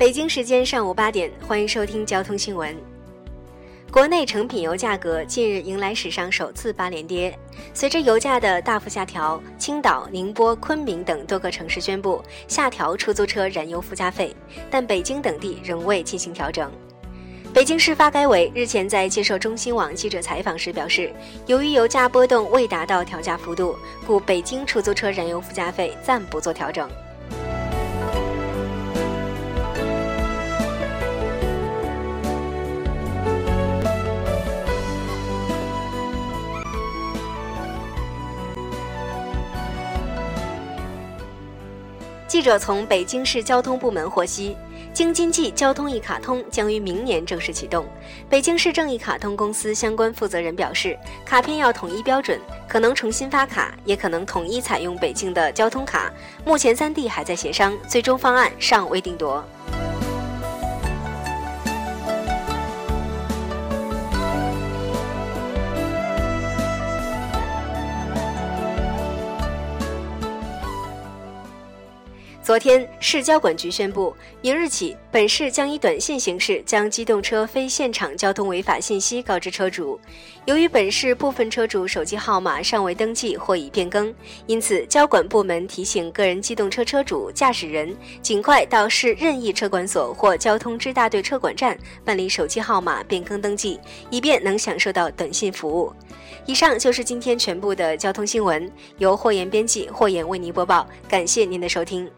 北京时间上午八点，欢迎收听交通新闻。国内成品油价格近日迎来史上首次八连跌。随着油价的大幅下调，青岛、宁波、昆明等多个城市宣布下调出租车燃油附加费，但北京等地仍未进行调整。北京市发改委日前在接受中新网记者采访时表示，由于油价波动未达到调价幅度，故北京出租车燃油附加费暂不做调整。记者从北京市交通部门获悉，京津冀交通一卡通将于明年正式启动。北京市正一卡通公司相关负责人表示，卡片要统一标准，可能重新发卡，也可能统一采用北京的交通卡。目前三地还在协商，最终方案尚未定夺。昨天，市交管局宣布，明日起，本市将以短信形式将机动车非现场交通违法信息告知车主。由于本市部分车主手机号码尚未登记或已变更，因此交管部门提醒个人机动车车主、驾驶人尽快到市任意车管所或交通支大队车管站办理手机号码变更登记，以便能享受到短信服务。以上就是今天全部的交通新闻，由霍言编辑，霍言为您播报。感谢您的收听。